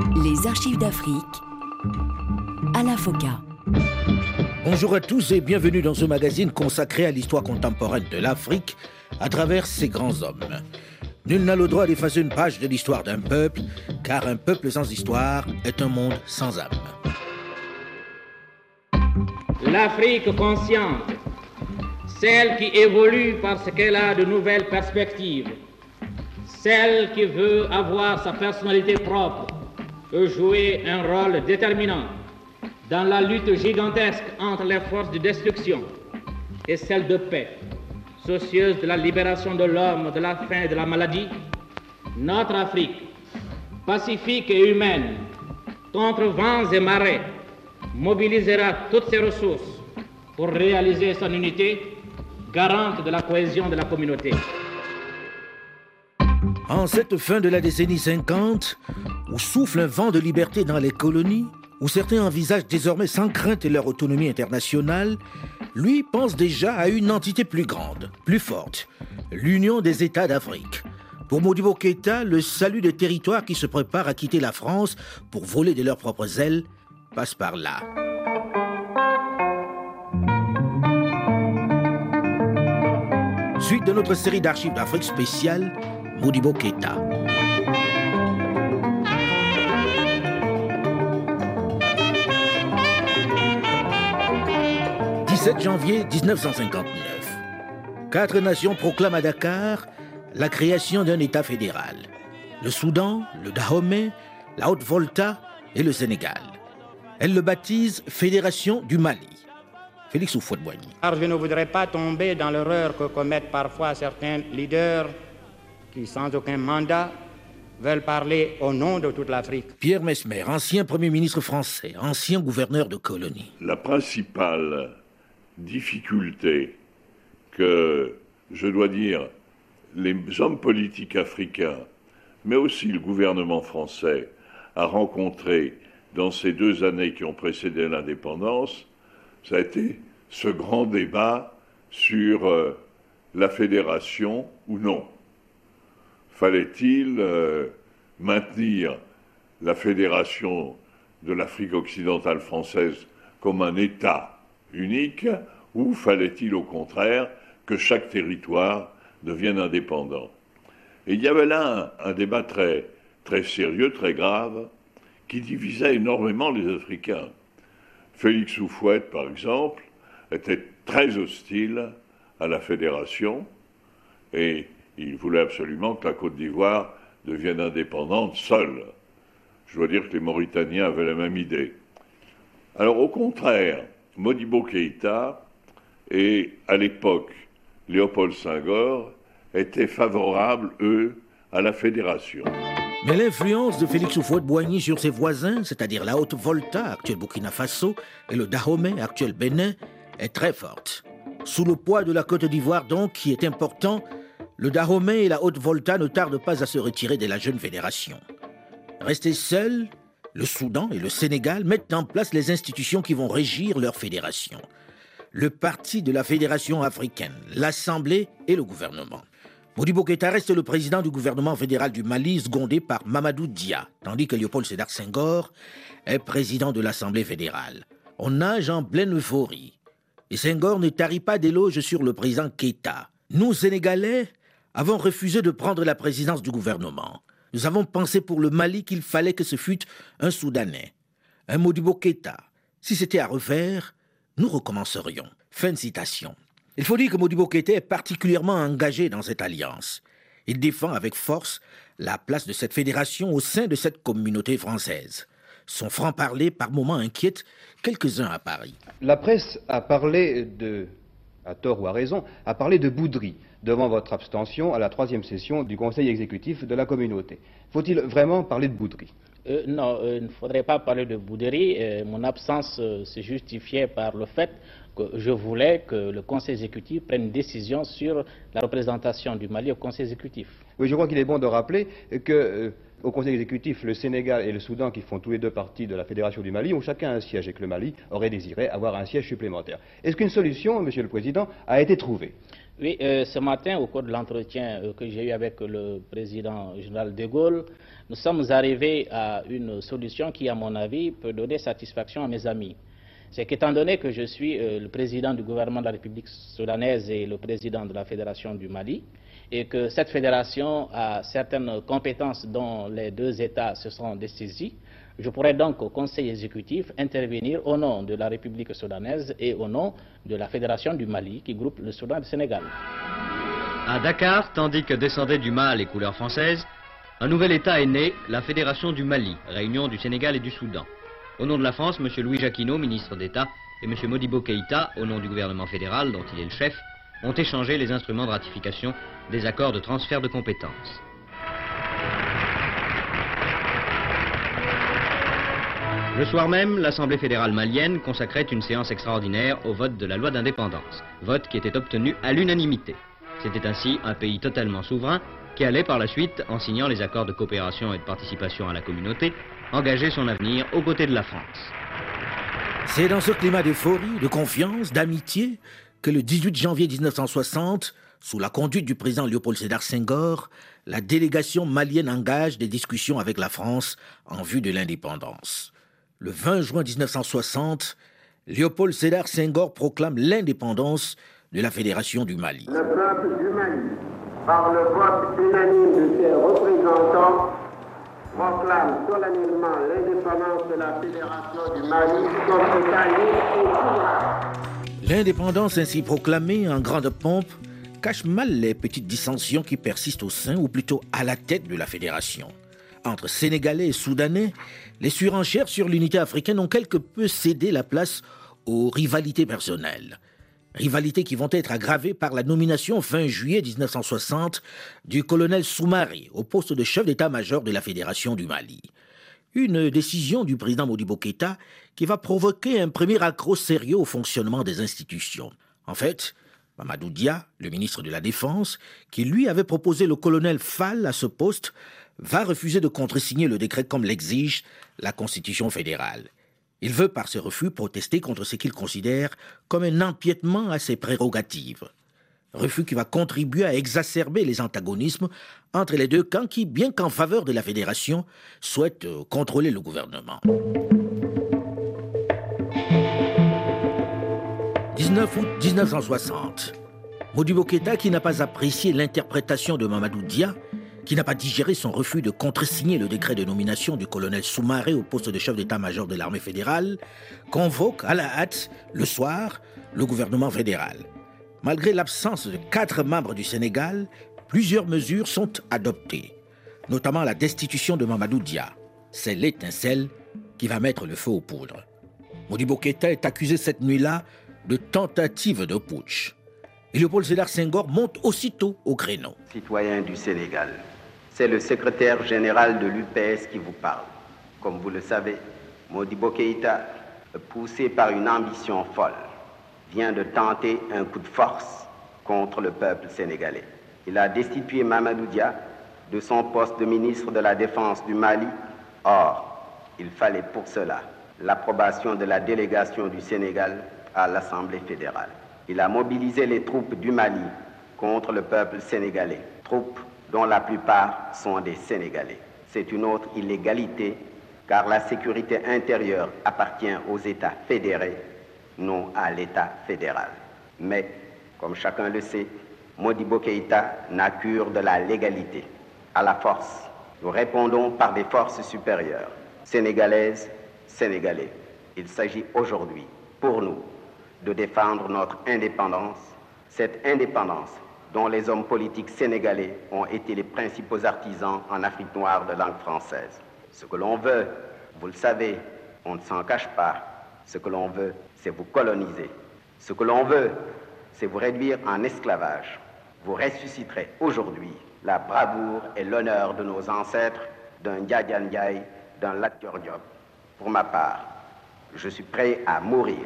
Les archives d'Afrique. Alain Foka. Bonjour à tous et bienvenue dans ce magazine consacré à l'histoire contemporaine de l'Afrique à travers ses grands hommes. Nul n'a le droit d'effacer une page de l'histoire d'un peuple, car un peuple sans histoire est un monde sans âme. L'Afrique consciente, celle qui évolue parce qu'elle a de nouvelles perspectives, celle qui veut avoir sa personnalité propre, peut jouer un rôle déterminant dans la lutte gigantesque entre les forces de destruction et celle de paix, soucieuse de la libération de l'homme, de la faim et de la maladie, notre Afrique, pacifique et humaine, contre vents et marées, mobilisera toutes ses ressources pour réaliser son unité, garante de la cohésion de la communauté. En cette fin de la décennie 50, où souffle un vent de liberté dans les colonies, où certains envisagent désormais sans crainte leur autonomie internationale, lui pense déjà à une entité plus grande, plus forte, l'Union des États d'Afrique. Pour Modibo Keïta, le salut des territoires qui se préparent à quitter la France pour voler de leurs propres ailes passe par là. Suite de notre série d'archives d'Afrique spéciale, Modibo Keïta. « 17 janvier 1959. Quatre nations proclament à Dakar la création d'un État fédéral. Le Soudan, le Dahomey, la Haute-Volta et le Sénégal. Elle le baptise Fédération du Mali. Félix Houphouët-Boigny. Car je ne voudrais pas tomber dans l'erreur que commettent parfois certains leaders qui, sans aucun mandat, veulent parler au nom de toute l'Afrique. Pierre Mesmer, ancien Premier ministre français, ancien gouverneur de colonie. La principale difficulté que, je dois dire, les hommes politiques africains, mais aussi le gouvernement français, a rencontré dans ces deux années qui ont précédé l'indépendance, ça a été ce grand débat sur euh, la fédération ou non. Fallait-il euh, maintenir la fédération de l'Afrique occidentale française comme un État unique ou fallait-il au contraire que chaque territoire devienne indépendant? Et il y avait là un, débat très, très sérieux, très grave, qui divisait énormément les Africains. Félix Houphouët, par exemple, était très hostile à la fédération et il voulait absolument que la Côte d'Ivoire devienne indépendante seule. Je dois dire que les Mauritaniens avaient la même idée. Alors au contraire, Modibo Keïta et à l'époque Léopold Senghor étaient favorables, eux, à la fédération. Mais l'influence de Félix Houphouët-Boigny sur ses voisins, c'est-à-dire la Haute-Volta, actuelle Burkina Faso, et le Dahomey, actuel Bénin, est très forte. Sous le poids de la Côte d'Ivoire, donc, qui est important, le Dahomey et la Haute-Volta ne tardent pas à se retirer de la jeune fédération. Restés seuls, le Soudan et le Sénégal mettent en place les institutions qui vont régir leur fédération. Le parti de la Fédération africaine, l'Assemblée et le gouvernement. Modibo Keïta reste le président du gouvernement fédéral du Mali, secondé par Mamadou Dia, tandis que Léopold Sédar Senghor est président de l'Assemblée fédérale. On nage en pleine euphorie. Et Senghor ne tarit pas d'éloges sur le président Keïta. Nous, Sénégalais, avons refusé de prendre la présidence du gouvernement. Nous avons pensé pour le Mali qu'il fallait que ce fût un Soudanais, un Modibo Keïta. Si c'était à refaire, nous recommencerions. Fin de citation. Il faut dire que Modibo Keïta est particulièrement engagé dans cette alliance. Il défend avec force la place de cette fédération au sein de cette communauté française. Son franc-parler par moments inquiète quelques-uns à Paris. La presse a parlé de, à tort ou à raison, a parlé de bouderie devant votre abstention à la troisième session du Conseil exécutif de la communauté. Faut-il vraiment parler de bouderie? Euh, non, euh, il ne faudrait pas parler de bouderie. Euh, mon absence se justifiait par le fait que je voulais que le Conseil exécutif prenne une décision sur la représentation du Mali au Conseil exécutif. Oui, je crois qu'il est bon de rappeler que au Conseil exécutif, le Sénégal et le Soudan, qui font tous les deux partie de la Fédération du Mali, ont chacun un siège et le Mali aurait désiré avoir un siège supplémentaire. Est-ce qu'une solution, Monsieur le Président, a été trouvée? Oui, euh, ce matin, au cours de l'entretien euh, que j'ai eu avec le président général de Gaulle, nous sommes arrivés à une solution qui, à mon avis, peut donner satisfaction à mes amis. C'est qu'étant donné que je suis euh, le président du gouvernement de la République soudanaise et le président de la Fédération du Mali, et que cette fédération a certaines compétences dont les deux États se sont dessaisis, je pourrais donc au Conseil exécutif intervenir au nom de la République soudanaise et au nom de la Fédération du Mali qui groupe le Soudan et le Sénégal. À Dakar, tandis que descendaient du Mali les couleurs françaises, un nouvel État est né, la Fédération du Mali, réunion du Sénégal et du Soudan. Au nom de la France, M. Louis Jacquinot, ministre d'État, et M. Modibo Keïta, au nom du gouvernement fédéral dont il est le chef, ont échangé les instruments de ratification des accords de transfert de compétences. Le soir même, l'Assemblée fédérale malienne consacrait une séance extraordinaire au vote de la loi d'indépendance, vote qui était obtenu à l'unanimité. C'était ainsi un pays totalement souverain qui allait par la suite, en signant les accords de coopération et de participation à la communauté, engager son avenir aux côtés de la France. C'est dans ce climat d'euphorie, de confiance, d'amitié que le 18 janvier 1960, sous la conduite du président Léopold Sédar Senghor, la délégation malienne engage des discussions avec la France en vue de l'indépendance. Le 20 juin 1960, Léopold Sédar Senghor proclame l'indépendance de la Fédération du Mali. Le peuple du Mali, par le vote unanime de ses représentants, proclame solennellement l'indépendance de la Fédération du Mali comme État. L'indépendance ainsi proclamée en grande pompe cache mal les petites dissensions qui persistent au sein, ou plutôt à la tête de la fédération. Entre Sénégalais et Soudanais, les surenchères sur l'unité africaine ont quelque peu cédé la place aux rivalités personnelles. Rivalités qui vont être aggravées par la nomination fin juillet 1960 du colonel Soumari au poste de chef d'état-major de la Fédération du Mali. Une décision du président Modibo Keïta qui va provoquer un premier accroc sérieux au fonctionnement des institutions. En fait, Mamadou Dia, le ministre de la Défense, qui lui avait proposé le colonel Fall à ce poste, va refuser de contresigner le décret comme l'exige la Constitution fédérale. Il veut par ce refus protester contre ce qu'il considère comme un empiètement à ses prérogatives. Refus qui va contribuer à exacerber les antagonismes entre les deux camps qui, bien qu'en faveur de la fédération, souhaitent euh, contrôler le gouvernement. 19 août 1960. Modibo Keïta, qui n'a pas apprécié l'interprétation de Mamadou Dia, qui n'a pas digéré son refus de contresigner le décret de nomination du colonel Soumaré au poste de chef d'état-major de l'armée fédérale, convoque à la hâte, le soir, le gouvernement fédéral. Malgré l'absence de quatre membres du Sénégal, plusieurs mesures sont adoptées, notamment la destitution de Mamadou Dia. C'est l'étincelle qui va mettre le feu aux poudres. Modibo Keïta est accusé cette nuit-là de tentative de putsch. Et Léopold Sédar Senghor monte aussitôt au créneau. Citoyens du Sénégal, c'est le secrétaire général de l'UPS qui vous parle. Comme vous le savez, Modibo Keïta, poussé par une ambition folle, vient de tenter un coup de force contre le peuple sénégalais. Il a destitué Mamadou Dia de son poste de ministre de la Défense du Mali. Or, il fallait pour cela l'approbation de la délégation du Sénégal à l'Assemblée fédérale. Il a mobilisé les troupes du Mali contre le peuple sénégalais, troupes dont la plupart sont des Sénégalais. C'est une autre illégalité car la sécurité intérieure appartient aux États fédérés, non à l'État fédéral. Mais, comme chacun le sait, Modibo Keïta n'a cure de la légalité. À la force, nous répondons par des forces supérieures, sénégalaises, sénégalais. Il s'agit aujourd'hui, pour nous, de défendre notre indépendance, cette indépendance dont les hommes politiques sénégalais ont été les principaux artisans en Afrique noire de langue française. Ce que l'on veut, vous le savez, on ne s'en cache pas, ce que l'on veut, c'est vous coloniser. Ce que l'on veut, c'est vous réduire en esclavage. Vous ressusciterez aujourd'hui la bravoure et l'honneur de nos ancêtres, d'un Ndiaye d'un Lat Diop. Pour ma part, je suis prêt à mourir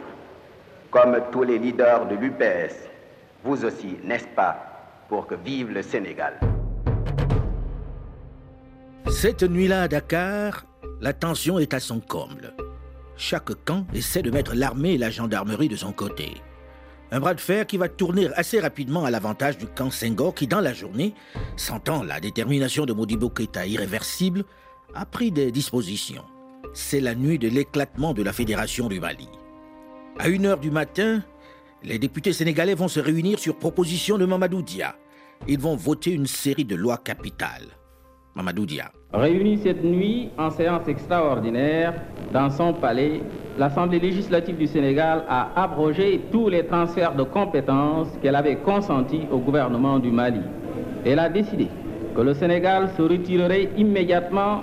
comme tous les leaders de l'UPS, vous aussi, n'est-ce pas, pour que vive le Sénégal. Cette nuit-là à Dakar, la tension est à son comble. Chaque camp essaie de mettre l'armée et la gendarmerie de son côté. Un bras de fer qui va tourner assez rapidement à l'avantage du camp Senghor qui, dans la journée, sentant la détermination de Modibo Keita irréversible, a pris des dispositions. C'est la nuit de l'éclatement de la Fédération du Mali. À 1h du matin, les députés sénégalais vont se réunir sur proposition de Mamadou Dia. Ils vont voter une série de lois capitales. Mamadou Dia. Réunie cette nuit en séance extraordinaire dans son palais, l'Assemblée législative du Sénégal a abrogé tous les transferts de compétences qu'elle avait consentis au gouvernement du Mali. Elle a décidé que le Sénégal se retirerait immédiatement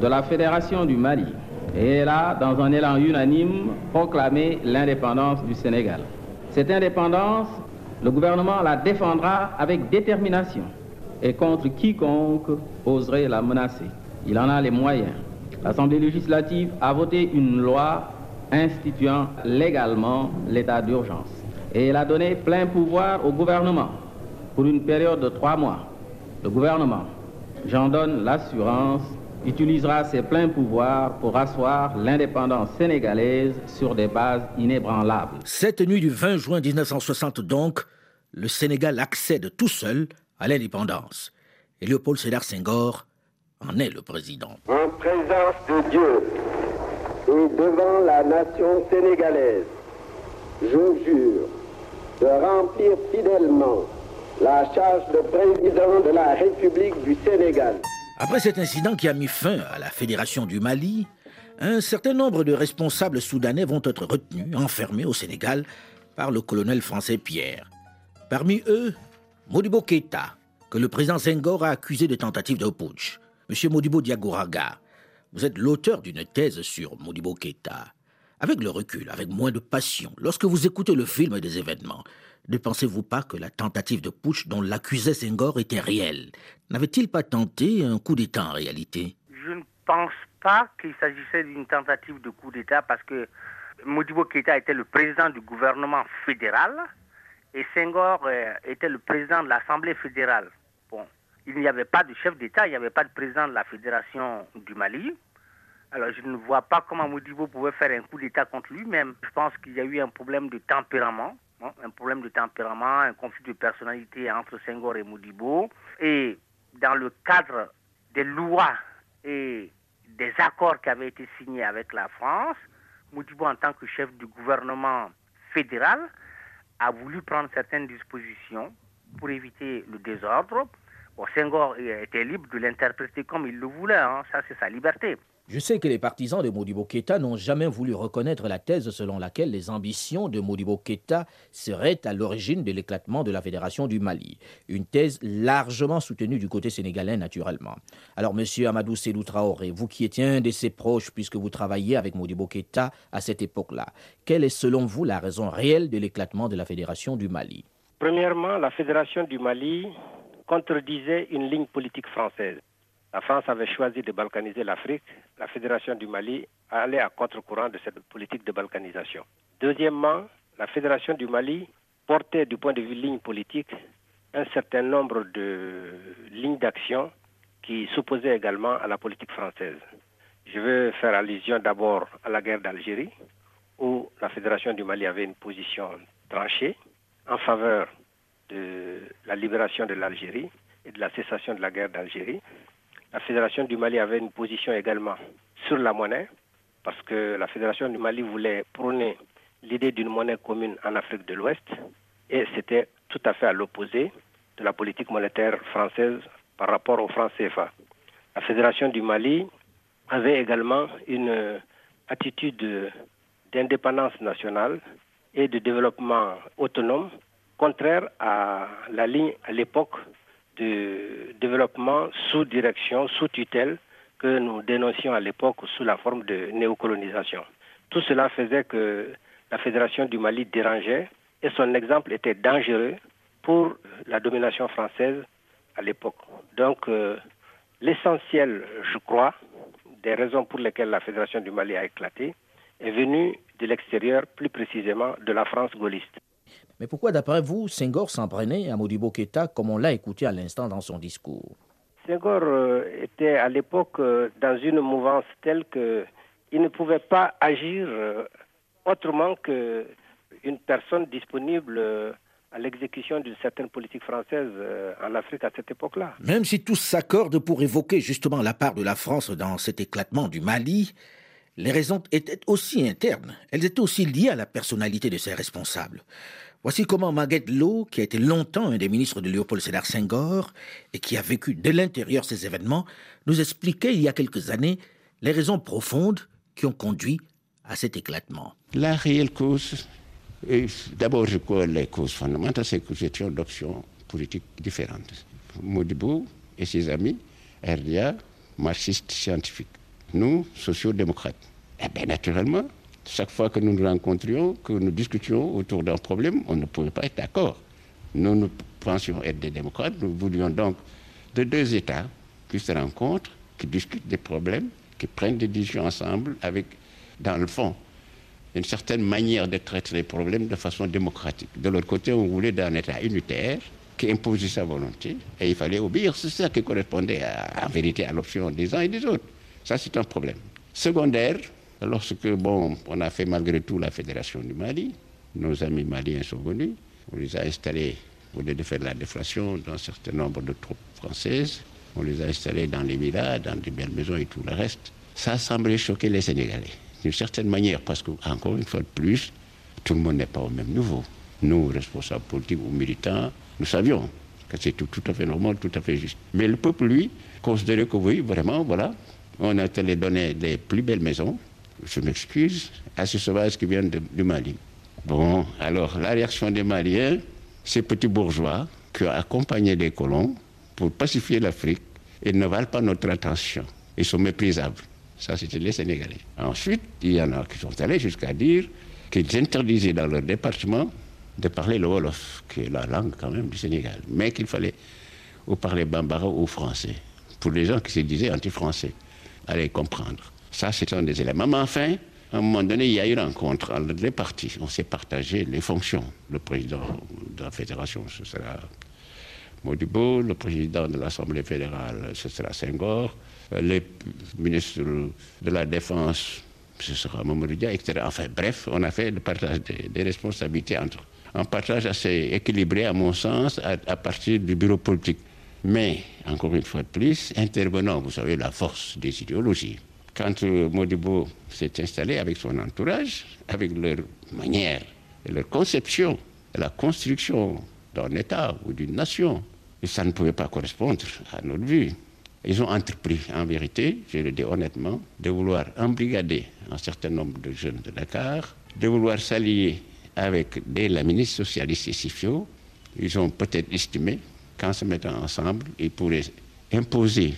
de la Fédération du Mali. Et elle a, dans un élan unanime, proclamé l'indépendance du Sénégal. Cette indépendance, le gouvernement la défendra avec détermination et contre quiconque oserait la menacer. Il en a les moyens. L'Assemblée législative a voté une loi instituant légalement l'état d'urgence. Et elle a donné plein pouvoir au gouvernement pour une période de trois mois. Le gouvernement, j'en donne l'assurance, utilisera ses pleins pouvoirs pour asseoir l'indépendance sénégalaise sur des bases inébranlables. Cette nuit du 20 juin 1960 donc, le Sénégal accède tout seul à l'indépendance. Et Léopold Sédar Senghor en est le président. En présence de Dieu et devant la nation sénégalaise, je jure de remplir fidèlement la charge de président de la République du Sénégal. Après cet incident qui a mis fin à la Fédération du Mali, un certain nombre de responsables soudanais vont être retenus, enfermés au Sénégal par le colonel français Pierre. Parmi eux, Modibo Keita, que le président Senghor a accusé de tentative de putsch. Monsieur Modibo Diagouraga, vous êtes l'auteur d'une thèse sur Modibo Keita. Avec le recul, avec moins de passion, lorsque vous écoutez le film des événements, ne pensez-vous pas que la tentative de putsch dont l'accusait Senghor était réelle? N'avait-il pas tenté un coup d'État en réalité? Je ne pense pas qu'il s'agissait d'une tentative de coup d'État parce que Modibo Keita était le président du gouvernement fédéral et Senghor euh, était le président de l'Assemblée fédérale. Bon, il n'y avait pas de chef d'État, il n'y avait pas de président de la Fédération du Mali. Alors je ne vois pas comment Modibo pouvait faire un coup d'État contre lui-même. Je pense qu'il y a eu un problème de tempérament, un problème de tempérament, un conflit de personnalité entre Senghor et Modibo. Et dans le cadre des lois et des accords qui avaient été signés avec la France, Modibo en tant que chef du gouvernement fédéral a voulu prendre certaines dispositions pour éviter le désordre. Bon, Senghor était libre de l'interpréter comme il le voulait, hein. ça c'est sa liberté. Je sais que les partisans de Modibo Keita n'ont jamais voulu reconnaître la thèse selon laquelle les ambitions de Modibo Keita seraient à l'origine de l'éclatement de la Fédération du Mali. Une thèse largement soutenue du côté sénégalais, naturellement. Alors, monsieur Amadou Sédou Traoré, vous qui étiez un de ses proches puisque vous travailliez avec Modibo Keita à cette époque-là, quelle est selon vous la raison réelle de l'éclatement de la Fédération du Mali? Premièrement, la Fédération du Mali contredisait une ligne politique française. La France avait choisi de balkaniser l'Afrique. La Fédération du Mali allait à contre-courant de cette politique de balkanisation. Deuxièmement, la Fédération du Mali portait du point de vue ligne politique un certain nombre de lignes d'action qui s'opposaient également à la politique française. Je veux faire allusion d'abord à la guerre d'Algérie, où la Fédération du Mali avait une position tranchée en faveur de la libération de l'Algérie et de la cessation de la guerre d'Algérie. La Fédération du Mali avait une position également sur la monnaie, parce que la Fédération du Mali voulait prôner l'idée d'une monnaie commune en Afrique de l'Ouest, et c'était tout à fait à l'opposé de la politique monétaire française par rapport au franc CFA. La Fédération du Mali avait également une attitude d'indépendance nationale et de développement autonome, contraire à la ligne à l'époque de développement sous direction, sous tutelle que nous dénoncions à l'époque sous la forme de néocolonisation. Tout cela faisait que la Fédération du Mali dérangeait et son exemple était dangereux pour la domination française à l'époque. Donc euh, l'essentiel, je crois, des raisons pour lesquelles la Fédération du Mali a éclaté est venu de l'extérieur, plus précisément de la France gaulliste. Mais pourquoi, d'après vous, Senghor s'en prenait à Modibo Keita comme on l'a écouté à l'instant dans son discours? Senghor euh, était à l'époque euh, dans une mouvance telle qu'il ne pouvait pas agir euh, autrement que une personne disponible à l'exécution d'une certaine politique française en Afrique à cette époque-là. Même si tous s'accordent pour évoquer justement la part de la France dans cet éclatement du Mali, les raisons étaient aussi internes. Elles étaient aussi liées à la personnalité de ses responsables. Voici comment Maguette Lowe, qui a été longtemps un des ministres de Léopold Sédar Senghor et qui a vécu de l'intérieur ces événements, nous expliquait il y a quelques années les raisons profondes qui ont conduit à cet éclatement. La réelle cause, d'abord je crois les causes fondamentales, c'est que j'étais d'options politiques différentes. Modibo et ses amis, RDA, marxistes scientifiques nous, sociaux-démocrates. Eh bien, naturellement, chaque fois que nous nous rencontrions, que nous discutions autour d'un problème, on ne pouvait pas être d'accord. Nous, nous pensions être des démocrates, nous voulions donc de deux États qui se rencontrent, qui discutent des problèmes, qui prennent des décisions ensemble avec, dans le fond, une certaine manière de traiter les problèmes de façon démocratique. De l'autre côté, on voulait d'un État unitaire qui imposait sa volonté et il fallait obéir. C'est ça qui correspondait en vérité à l'option des uns et des autres. Ça, c'est un problème. Secondaire, lorsque, bon, on a fait malgré tout la Fédération du Mali, nos amis maliens sont venus, on les a installés, au lieu de faire la déflation d'un certain nombre de troupes françaises, on les a installés dans les villas, dans des belles maisons et tout le reste. Ça a semblé choquer les Sénégalais, d'une certaine manière, parce qu'encore une fois de plus, tout le monde n'est pas au même niveau. Nous, responsables politiques ou militants, nous savions que c'était tout, à fait normal, tout à fait juste. Mais le peuple, lui, considérait que oui, vraiment, voilà, on a les donné les plus belles maisons, je m'excuse, à ces sauvages qui viennent du Mali. Bon, alors la réaction des Maliens, ces petits bourgeois qui ont accompagné les colons pour pacifier l'Afrique, ils ne valent pas notre attention. Ils sont méprisables. Ça, c'était les Sénégalais. Ensuite, il y en a qui sont allés jusqu'à dire qu'ils interdisaient dans leur département de parler le Wolof, qui est la langue quand même du Sénégal, mais qu'il fallait ou parler bambara ou français, pour les gens qui se disaient anti-français à comprendre. Ça, c'est un des éléments. Mais enfin, à un moment donné, il y a eu rencontre entre les partis. On s'est partagé les fonctions. Le président de la fédération, ce sera Modibo. Le président de l'Assemblée fédérale, ce sera Senghor. Les ministres de la Défense, ce sera Mamadou etc. Enfin, bref, on a fait le partage des, responsabilités entre un partage assez équilibré, à mon sens, à partir du bureau politique. Mais, encore une fois de plus, intervenant, vous savez, la force des idéologies. Quand euh, Modibo s'est installé avec son entourage, avec leur manière et leur conception de la construction d'un État ou d'une nation, et ça ne pouvait pas correspondre à notre vue. Ils ont entrepris, en vérité, je le dis honnêtement, de vouloir embrigader un certain nombre de jeunes de Dakar, de vouloir s'allier avec des la ministre socialiste et Sifio. Ils ont peut-être estimé qu'en se mettant ensemble, ils pourraient imposer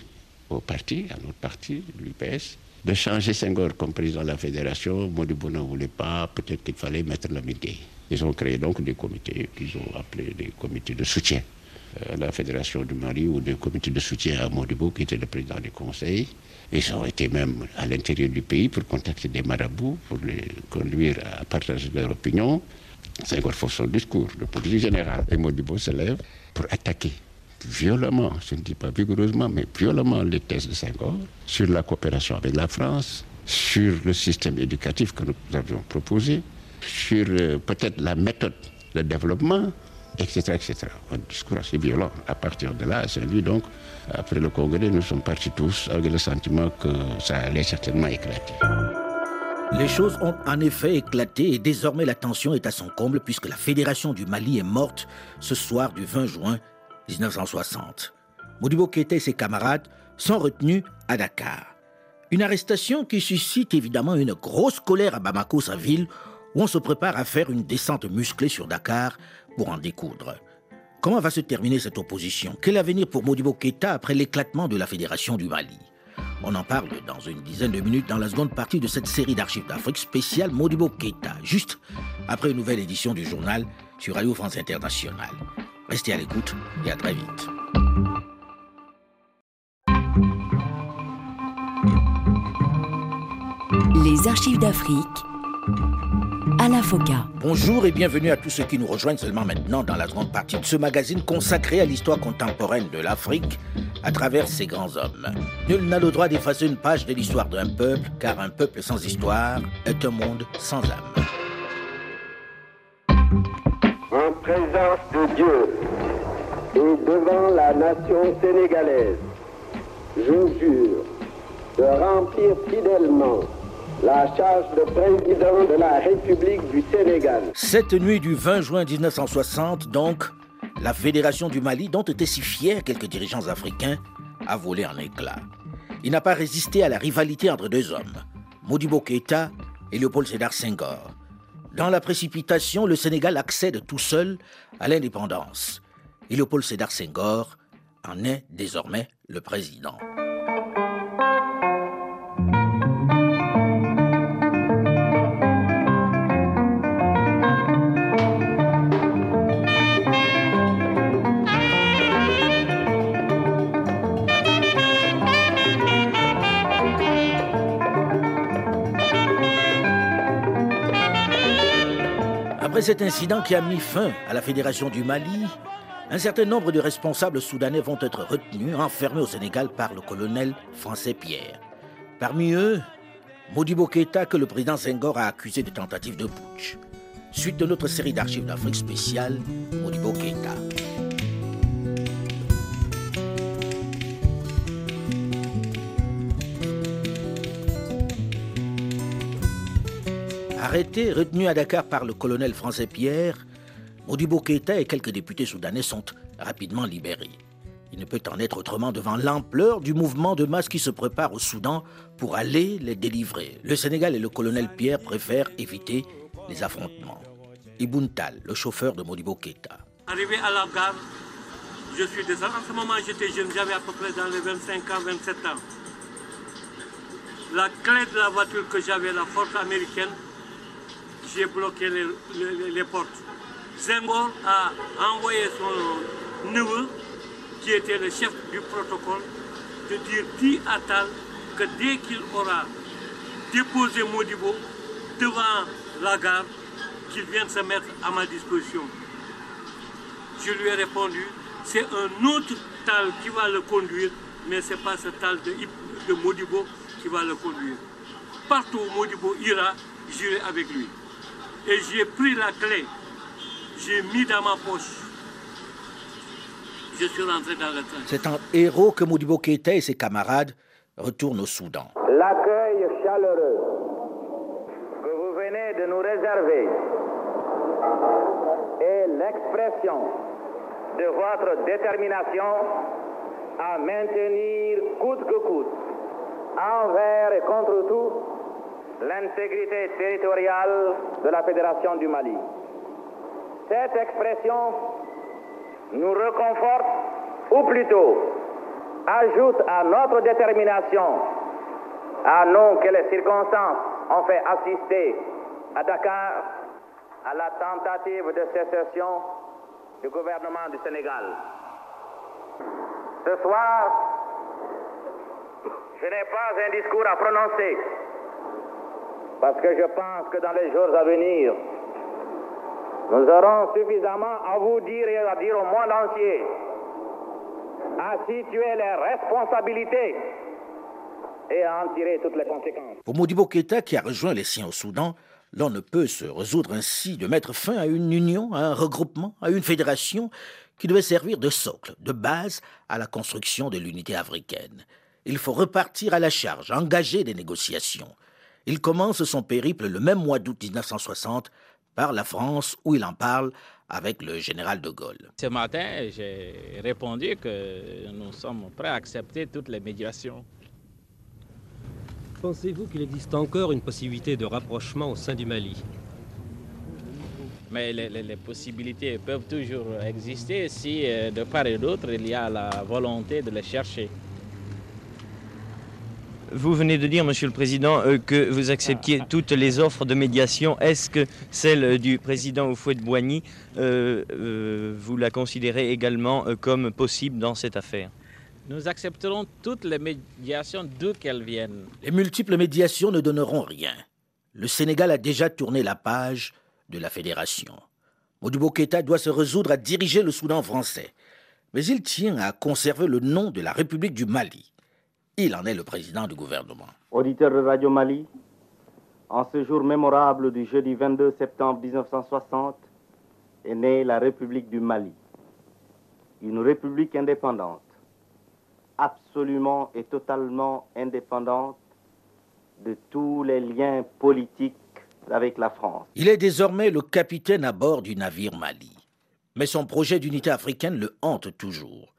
au parti, à notre parti, l'UPS, de changer Senghor comme président de la fédération. Modibo ne voulait pas, peut-être qu'il fallait mettre la médaille. Ils ont créé donc des comités qu'ils ont appelés des comités de soutien à la fédération du Mali ou des comités de soutien à Modibo, qui était le président du conseil. Ils ont été même à l'intérieur du pays pour contacter des marabouts, pour les conduire à partager leur opinion. Senghor fait son discours de politique générale et Modibo se lève pour attaquer violemment, je ne dis pas vigoureusement, mais violemment les thèses de Senghor sur la coopération avec la France, sur le système éducatif que nous avions proposé, sur euh, peut-être la méthode de développement, etc., etc. Un discours assez violent. À partir de là, à Saint-Louis, donc, après le congrès, nous sommes partis tous avec le sentiment que ça allait certainement éclater. Les choses ont en effet éclaté et désormais la tension est à son comble puisque la Fédération du Mali est morte ce soir du 20 juin 1960. Modibo Keita et ses camarades sont retenus à Dakar. Une arrestation qui suscite évidemment une grosse colère à Bamako, sa ville, où on se prépare à faire une descente musclée sur Dakar pour en découdre. Comment va se terminer cette opposition? Quel avenir pour Modibo Keita après l'éclatement de la Fédération du Mali? On en parle dans une dizaine de minutes dans la seconde partie de cette série d'archives d'Afrique spéciale Modibo Keita, juste après une nouvelle édition du journal sur Radio France Internationale. Restez à l'écoute et à très vite. Les archives d'Afrique à la FOCA. Bonjour et bienvenue à tous ceux qui nous rejoignent seulement maintenant dans la seconde partie de ce magazine consacré à l'histoire contemporaine de l'Afrique à travers ses grands hommes. Nul n'a le droit d'effacer une page de l'histoire d'un peuple, car un peuple sans histoire est un monde sans âme. Présence de Dieu et devant la nation sénégalaise, je jure de remplir fidèlement la charge de président de la République du Sénégal. Cette nuit du 20 juin 1960, donc, la Fédération du Mali, dont étaient si fiers quelques dirigeants africains, a volé en éclats. Il n'a pas résisté à la rivalité entre deux hommes, Modibo Keïta et Léopold Sédar Senghor. Dans la précipitation, le Sénégal accède tout seul à l'indépendance. Et Léopold Sédar Senghor en est désormais le président. Après cet incident qui a mis fin à la Fédération du Mali, un certain nombre de responsables soudanais vont être retenus, enfermés au Sénégal par le colonel français Pierre. Parmi eux, Modibo Keïta, que le président Senghor a accusé de tentative de putsch. Suite de notre série d'archives d'Afrique spéciale, Modibo Keïta. Arrêté, retenu à Dakar par le colonel français Pierre, Modibo Keïta et quelques députés soudanais sont rapidement libérés. Il ne peut en être autrement devant l'ampleur du mouvement de masse qui se prépare au Soudan pour aller les délivrer. Le Sénégal et le colonel Pierre préfèrent éviter les affrontements. Ibuntal, le chauffeur de Modibo Keïta. Arrivé à la gare, je suis désolé. En ce moment, j'étais jeune, j'avais à peu près dans les 25 ans, 27 ans. La clé de la voiture que j'avais, la force américaine, j'ai bloqué les, les, portes. Zengor a envoyé son neveu, qui était le chef du protocole, de dire dit à Tal que dès qu'il aura déposé Modibo devant la gare, qu'il vienne se mettre à ma disposition. Je lui ai répondu, c'est un autre Tal qui va le conduire, mais ce n'est pas ce Tal de, de Modibo qui va le conduire. Partout où Modibo ira, j'irai avec lui. Et j'ai pris la clé j'ai mis dans ma poche. Je suis rentré dans le train. C'est un héros que Modibo Keïta et ses camarades retournent au Soudan. L'accueil chaleureux que vous venez de nous réserver est l'expression de votre détermination à maintenir coûte que coûte, envers et contre tout, l'intégrité territoriale de la Fédération du Mali. Cette expression nous réconforte, ou plutôt ajoute à notre détermination, à nous que les circonstances ont fait assister à Dakar à la tentative de sécession du gouvernement du Sénégal. Ce soir, je n'ai pas un discours à prononcer, parce que je pense que dans les jours à venir, nous aurons suffisamment à vous dire et à dire au monde entier, à situer les responsabilités et à en tirer toutes les conséquences. Pour Modibo Keïta, qui a rejoint les siens au Soudan, l'on ne peut se résoudre ainsi de mettre fin à une union, à un regroupement, à une fédération qui devait servir de socle, de base à la construction de l'unité africaine. Il faut repartir à la charge, engager des négociations. Il commence son périple le même mois d'août 1960 par la France où il en parle avec le général de Gaulle. Ce matin, j'ai répondu que nous sommes prêts à accepter toutes les médiations. Pensez-vous qu'il existe encore une possibilité de rapprochement au sein du Mali? Mais les, les, les, possibilités peuvent toujours exister si, euh, de part et d'autre, il y a la volonté de les chercher. Vous venez de dire, Monsieur le Président, euh, que vous acceptiez toutes les offres de médiation. Est-ce que celle du président Houphouët-Boigny, euh, euh, vous la considérez également comme possible dans cette affaire? Nous accepterons toutes les médiations d'où qu'elles viennent. Les multiples médiations ne donneront rien. Le Sénégal a déjà tourné la page de la fédération. Modibo Keïta doit se résoudre à diriger le Soudan français. Mais il tient à conserver le nom de la République du Mali. Il en est le président du gouvernement. Auditeur de Radio Mali, en ce jour mémorable du jeudi 22 septembre 1960, est née la République du Mali, une république indépendante, absolument et totalement indépendante de tous les liens politiques avec la France. Il est désormais le capitaine à bord du navire Mali. Mais son projet d'unité africaine le hante toujours.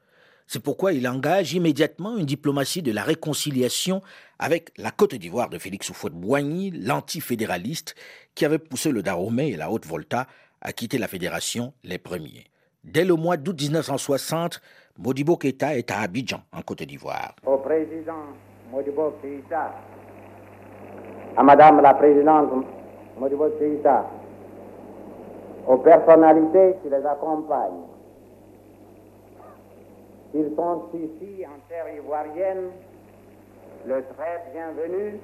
C'est pourquoi il engage immédiatement une diplomatie de la réconciliation avec la Côte d'Ivoire de Félix Houphouët-Boigny, l'antifédéraliste, qui avait poussé le Dahomey et la Haute-Volta à quitter la fédération les premiers. Dès le mois d'août 1960, Modibo Keïta est à Abidjan, en Côte d'Ivoire. Au président Modibo à Madame la présidente Modibo aux personnalités qui les accompagnent, ils sont ici en terre ivoirienne, le très bienvenu.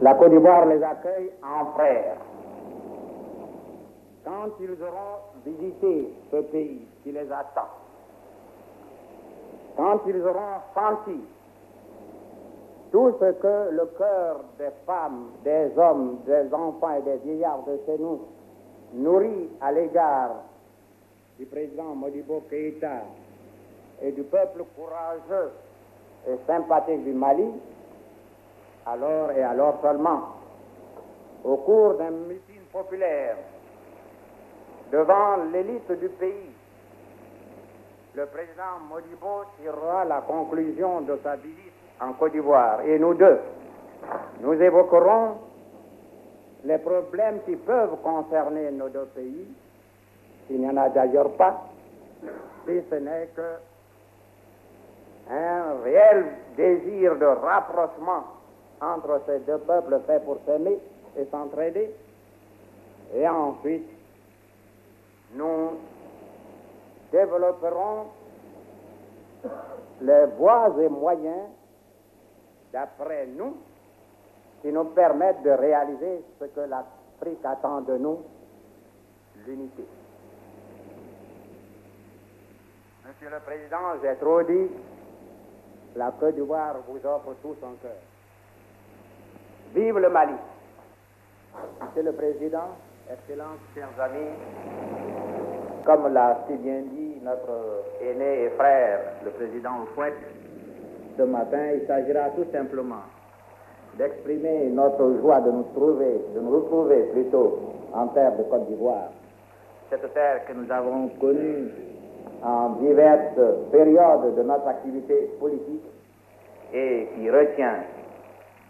La Côte d'Ivoire les accueille en frères. Quand ils auront visité ce pays qui les attend, quand ils auront senti tout ce que le cœur des femmes, des hommes, des enfants et des vieillards de chez nous nourrit à l'égard du président Modibo Keïta et du peuple courageux et sympathique du Mali, alors et alors seulement, au cours d'un meeting populaire devant l'élite du pays, le président Modibo tirera la conclusion de sa visite en Côte d'Ivoire. Et nous deux, nous évoquerons les problèmes qui peuvent concerner nos deux pays. Il n'y en a d'ailleurs pas, si ce n'est que un réel désir de rapprochement entre ces deux peuples faits pour s'aimer et s'entraider. Et ensuite, nous développerons les voies et moyens, d'après nous, qui nous permettent de réaliser ce que l'Afrique attend de nous, l'unité. Monsieur le Président, j'ai trop dit, la Côte d'Ivoire vous offre tout son cœur. Vive le Mali. Monsieur le Président, Excellences, chers amis, comme l'a si bien dit notre aîné et frère, le président Oufouette, ce matin, il s'agira tout simplement d'exprimer notre joie de nous trouver, de nous retrouver plutôt en terre de Côte d'Ivoire. Cette terre que nous avons connue en diverses périodes de notre activité politique et qui retient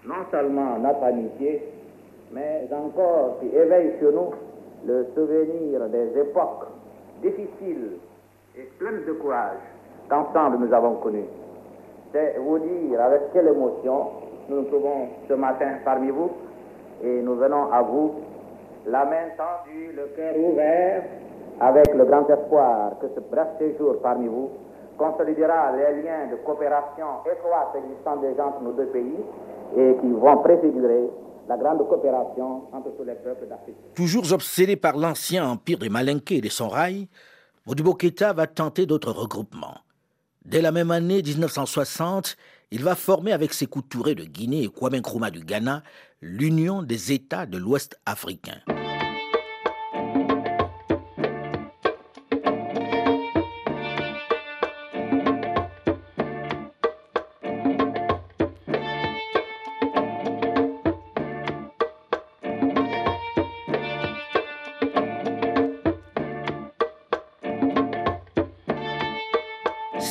non seulement notre amitié, mais encore qui éveille sur nous le souvenir des époques difficiles et pleines de courage qu'ensemble nous avons connues. C'est vous dire avec quelle émotion nous nous trouvons ce matin parmi vous et nous venons à vous la main tendue, le cœur ouvert, avec le grand espoir que ce bref séjour parmi vous consolidera les liens de coopération étroite existant déjà entre nos deux pays et qui vont préfigurer la grande coopération entre tous les peuples d'Afrique. Toujours obsédé par l'ancien empire des Malinqués et des Sonrailles, Modibo Keïta va tenter d'autres regroupements. Dès la même année 1960, il va former avec ses Touré de Guinée et Kwame du Ghana l'Union des États de l'Ouest africain.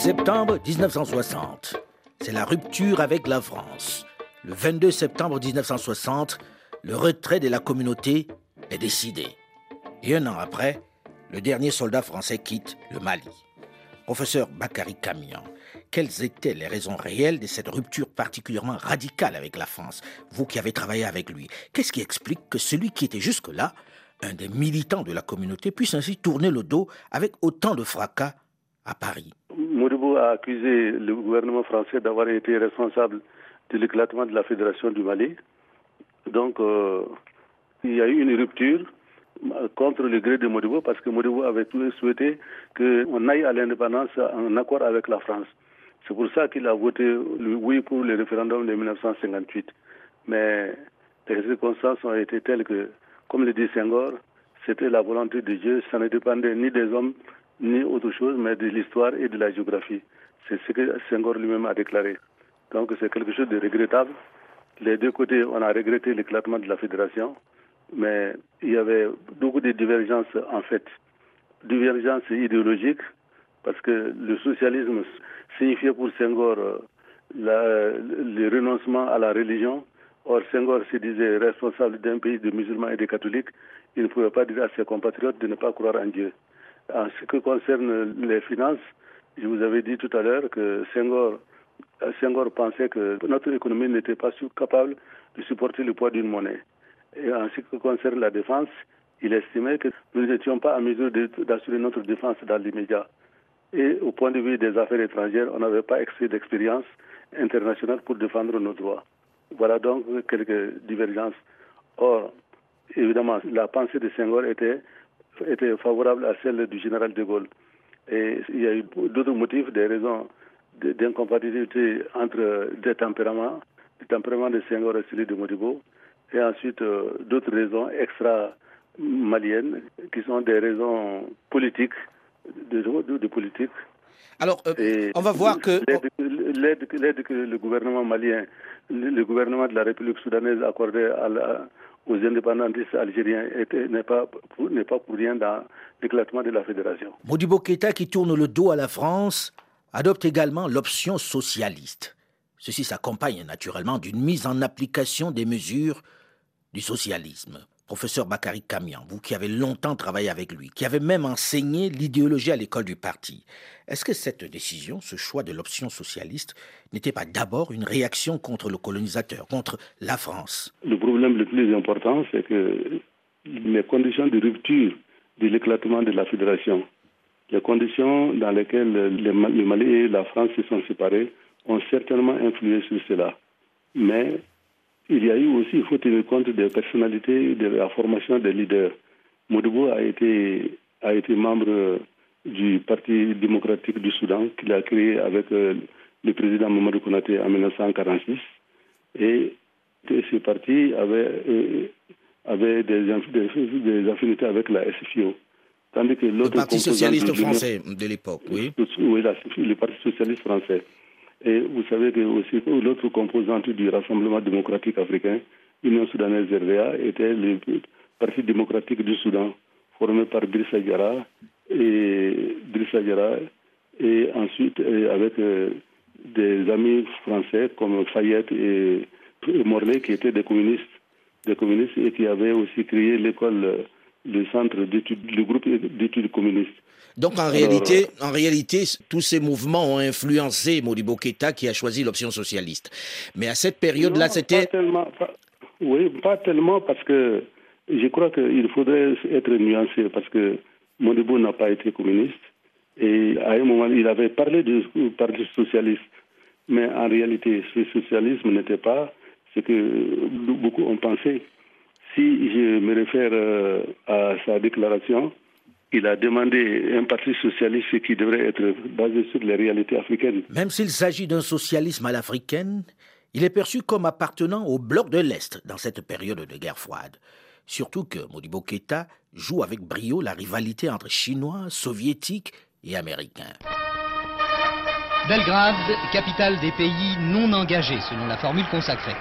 Septembre 1960. C'est la rupture avec la France. Le 22 septembre 1960, le retrait de la communauté est décidé. Et un an après, le dernier soldat français quitte le Mali. Professeur Bakary Camian, quelles étaient les raisons réelles de cette rupture particulièrement radicale avec la France Vous qui avez travaillé avec lui, qu'est-ce qui explique que celui qui était jusque-là, un des militants de la communauté, puisse ainsi tourner le dos avec autant de fracas à Paris? A accusé le gouvernement français d'avoir été responsable de l'éclatement de la Fédération du Mali. Donc, euh, il y a eu une rupture contre le gré de Modibo parce que Modibo avait souhaité qu'on aille à l'indépendance en accord avec la France. C'est pour ça qu'il a voté le oui pour le référendum de 1958. Mais les circonstances ont été telles que, comme le dit Senghor, c'était la volonté de Dieu. Ça ne dépendait ni des hommes, ni autre chose, mais de l'histoire et de la géographie. C'est ce que Senghor lui-même a déclaré. Donc c'est quelque chose de regrettable. Les deux côtés, on a regretté l'éclatement de la fédération, mais il y avait beaucoup de divergences en fait. Divergences idéologiques, parce que le socialisme signifiait pour Senghor euh, le renoncement à la religion. Or, Senghor se disait responsable d'un pays de musulmans et de catholiques. Il ne pouvait pas dire à ses compatriotes de ne pas croire en Dieu. En ce qui concerne les finances, je vous avais dit tout à l'heure que Senghor, Senghor pensait que notre économie n'était pas capable de supporter le poids d'une monnaie. Et en ce qui concerne la défense, il estimait que nous n'étions pas en mesure d'assurer notre défense dans l'immédiat. Et au point de vue des affaires étrangères, on n'avait pas excès d'expérience internationale pour défendre nos droits. Voilà donc quelques divergences. Or, évidemment, la pensée de Senghor était, était favorable à celle du général de Gaulle. Et il y a eu d'autres motifs, des raisons d'incompatibilité entre des tempéraments, le tempérament de Senghor et celui de Modibo, et ensuite euh, d'autres raisons extra-maliennes qui sont des raisons politiques, de, de, politique. Alors, euh, on va voir que... L'aide que le gouvernement malien, le gouvernement de la République soudanaise accordait aux indépendantistes algériens n'est pas, pour, rien dans l'éclatement de la fédération. Modibo Keïta, qui tourne le dos à la France, adopte également l'option socialiste. Ceci s'accompagne naturellement d'une mise en application des mesures du socialisme. Professeur Bakary Kamian, vous qui avez longtemps travaillé avec lui, qui avez même enseigné l'idéologie à l'école du parti, est-ce que cette décision, ce choix de l'option socialiste, n'était pas d'abord une réaction contre le colonisateur, contre la France? Le problème le plus important, c'est que les conditions de rupture de l'éclatement de la fédération, les conditions dans lesquelles le Mali et la France se sont séparés, ont certainement influé sur cela. Mais il y a eu aussi, il faut tenir compte des personnalités, de la formation des leaders. Modibo a été, a été membre du Parti démocratique du Soudan qu'il a créé avec euh, le président Mamadou Konaté en 1946. Et ce parti avait, euh, avait des, des, affinités avec la SFIO. Tandis que le Parti socialiste français de l'époque, oui. Oui, le Parti socialiste français. Et vous savez que aussi l'autre composante du Rassemblement démocratique africain, Union soudanaise RDA, était le Parti démocratique du Soudan, formé par Drissa Diarra et Drissa et ensuite avec euh, des amis français comme Fayette et Morlaix qui étaient des communistes, des communistes et qui avaient aussi créé l'école, le centre d'études, le groupe d'études communistes. Donc en réalité, en réalité, tous ces mouvements ont influencé Modibo Keïta qui a choisi l'option socialiste. Mais à cette période-là, c'était... Oui, pas tellement parce que je crois qu'il faudrait être nuancé parce que Modibo n'a pas été communiste et à un moment, il avait parlé du Parti socialiste. Mais en réalité, ce socialisme n'était pas ce que beaucoup ont pensé. Si je me réfère euh, à sa déclaration, il a demandé un parti socialiste qui devrait être basé sur les réalités africaines. Même s'il s'agit d'un socialisme à l'africaine, il est perçu comme appartenant au bloc de l'Est dans cette période de guerre froide. Surtout que Modibo Keïta joue avec brio la rivalité entre Chinois, Soviétiques et Américains. Belgrade, capitale des pays non engagés selon la formule consacrée.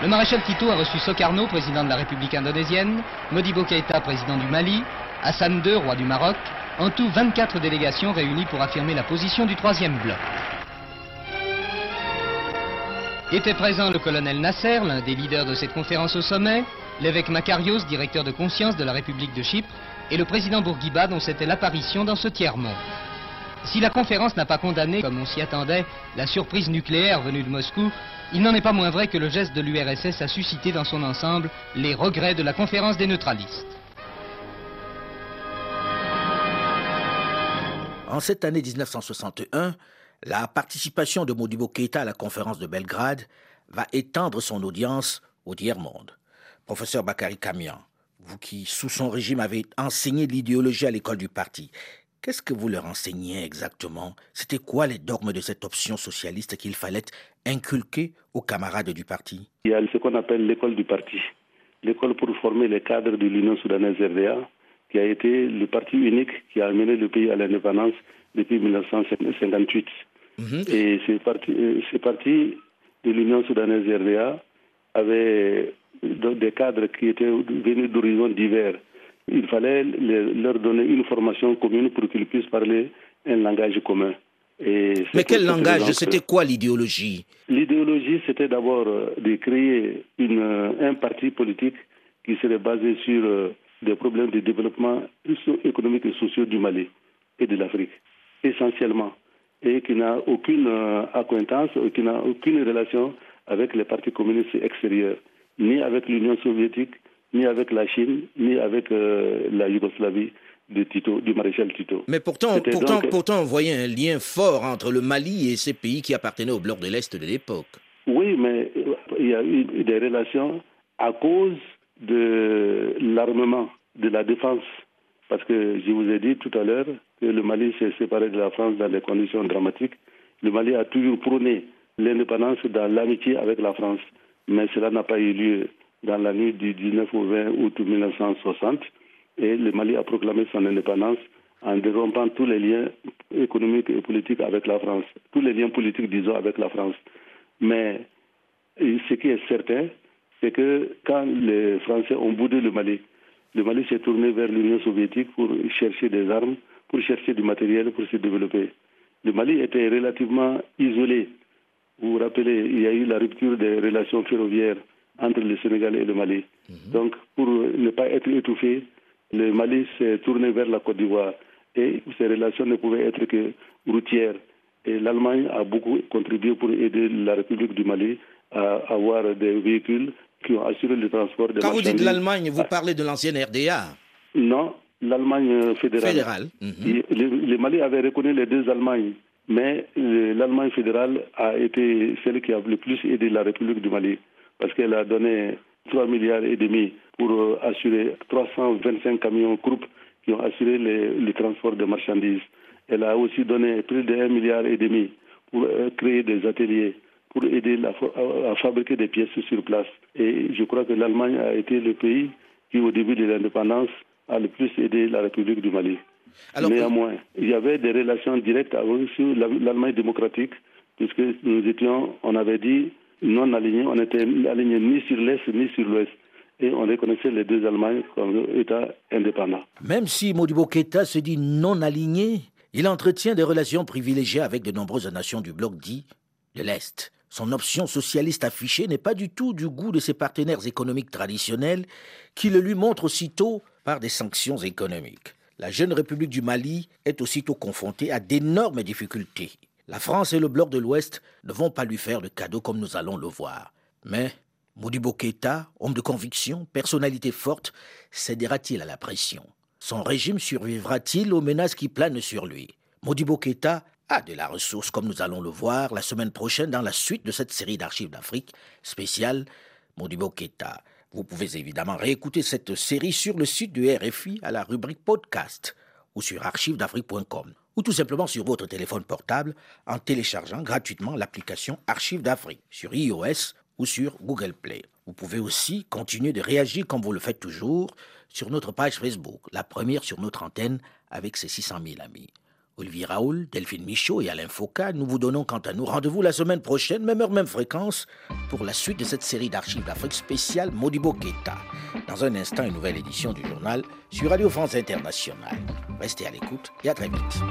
Le maréchal Tito a reçu Sokarno, président de la République indonésienne, Modibo Keïta, président du Mali, Hassan II, roi du Maroc, en tout 24 délégations réunies pour affirmer la position du troisième bloc. Était présent le colonel Nasser, l'un des leaders de cette conférence au sommet, l'évêque Makarios, directeur de conscience de la République de Chypre, et le président Bourguiba, dont c'était l'apparition dans ce tiers-monde. Si la conférence n'a pas condamné, comme on s'y attendait, la surprise nucléaire venue de Moscou, il n'en est pas moins vrai que le geste de l'URSS a suscité dans son ensemble les regrets de la conférence des neutralistes. En cette année 1961, la participation de Modibo Keïta à la conférence de Belgrade va étendre son audience au tiers-monde. Professeur Bakary Kamian, vous qui, sous son régime, avez enseigné l'idéologie à l'école du parti, qu'est-ce que vous leur enseignez exactement? C'était quoi les dogmes de cette option socialiste qu'il fallait inculquer aux camarades du parti? Il y a ce qu'on appelle l'école du parti, l'école pour former les cadres de l'Union soudanaise RDA, qui a été le parti unique qui a amené le pays à l'indépendance depuis 1958. Mhm. Et ces partis, euh, ces partis de l'Union soudanaise RDA avaient des cadres qui étaient venus d'horizons divers. Il fallait leur donner une formation commune pour qu'ils puissent parler un langage commun. Mais quel langage? C'était quoi l'idéologie? L'idéologie, c'était d'abord euh, de créer une, euh, un parti politique qui serait basé sur euh, des problèmes de développement économique et social du Mali et de l'Afrique, essentiellement, et qui n'a aucune acquaintance, qui n'a aucune relation avec les partis communistes extérieurs, ni avec l'Union soviétique, ni avec la Chine, ni avec la Yougoslavie, Tito, du maréchal Tito. Mais pourtant, pourtant, pourtant, on voyait un lien fort entre le Mali et ces pays qui appartenaient au bloc de l'Est de l'époque. Oui, mais euh, il y a eu des relations à cause de l'armement, de la défense. Parce que je vous ai dit tout à l'heure que le Mali s'est séparé de la France dans des conditions dramatiques. Le Mali a toujours prôné l'indépendance dans l'amitié avec la France. Mais cela n'a pas eu lieu dans la nuit du 19 au 20 août 1960 et le Mali a proclamé son indépendance en dérompant tous les liens économiques et politiques avec la France, tous les liens politiques, disons, avec la France. Mais ce qui est certain, c'est que quand les Français ont boudé le Mali, le Mali s'est tourné vers l'Union soviétique pour chercher des armes, pour chercher du matériel, pour se développer. Le Mali était relativement isolé. Vous vous rappelez, il y a eu la rupture des relations ferroviaires entre le Sénégal et le Mali. Mhm. Donc, pour ne pas être étouffé, le Mali s'est tourné vers la Côte d'Ivoire et ces relations ne pouvaient être que routières. Et l'Allemagne a beaucoup contribué pour aider la République du Mali à avoir des véhicules qui ont assuré le transport des Quand vous dites l'Allemagne, vous parlez de l'ancienne RDA Non, l'Allemagne fédérale. Fédérale. Le, Mali avait reconnu les deux Allemagnes, mais l'Allemagne fédérale a été celle qui a le plus aidé la République du Mali parce qu'elle a donné 3 milliards et demi pour euh, assurer 325 camions groupes qui ont assuré le transport de marchandises. Elle a aussi donné plus de 1 milliard et demi pour euh, créer des ateliers, pour aider à fabriquer des pièces sur place. Et je crois que l'Allemagne a été le pays qui, au début de l'indépendance, a le plus aidé la République du Mali. Néanmoins, il y avait des relations directes avec l'Allemagne démocratique, puisque nous étions, on avait dit, non alignés, on était alignés ni sur l'Est ni sur l'Ouest et on reconnaissait les deux Allemagnes comme États indépendants. Même si Modibo Keïta se dit non aligné, il entretient des relations privilégiées avec de nombreuses nations du bloc dit de l'Est. Son option socialiste affichée n'est pas du tout du goût de ses partenaires économiques traditionnels qui le lui montrent aussitôt par des sanctions économiques. La jeune République du Mali est aussitôt confrontée à d'énormes difficultés. La France et le bloc de l'Ouest ne vont pas lui faire de cadeau comme nous allons le voir. Mais Modibo Keïta, homme de conviction, personnalité forte, cédera-t-il à la pression? Son régime survivra-t-il aux menaces qui planent sur lui? Modibo Keïta a de la ressource, comme nous allons le voir la semaine prochaine dans la suite de cette série d'archives d'Afrique spéciale Modibo Keïta. Vous pouvez évidemment réécouter cette série sur le site du RFI à la rubrique podcast ou sur archivesdafrique.com ou tout simplement sur votre téléphone portable en téléchargeant gratuitement l'application Archives d'Afrique sur iOS ou sur Google Play. Vous pouvez aussi continuer de réagir comme vous le faites toujours sur notre page Facebook, la première sur notre antenne avec ses 600 000 amis. Olivier Raoul, Delphine Michaud et Alain Foucault, nous vous donnons quant à nous rendez-vous la semaine prochaine, même heure, même fréquence, pour la suite de cette série d'archives d'Afrique spéciale Modibo Keta. Dans un instant, une nouvelle édition du journal sur Radio France Internationale. Restez à l'écoute et à très vite.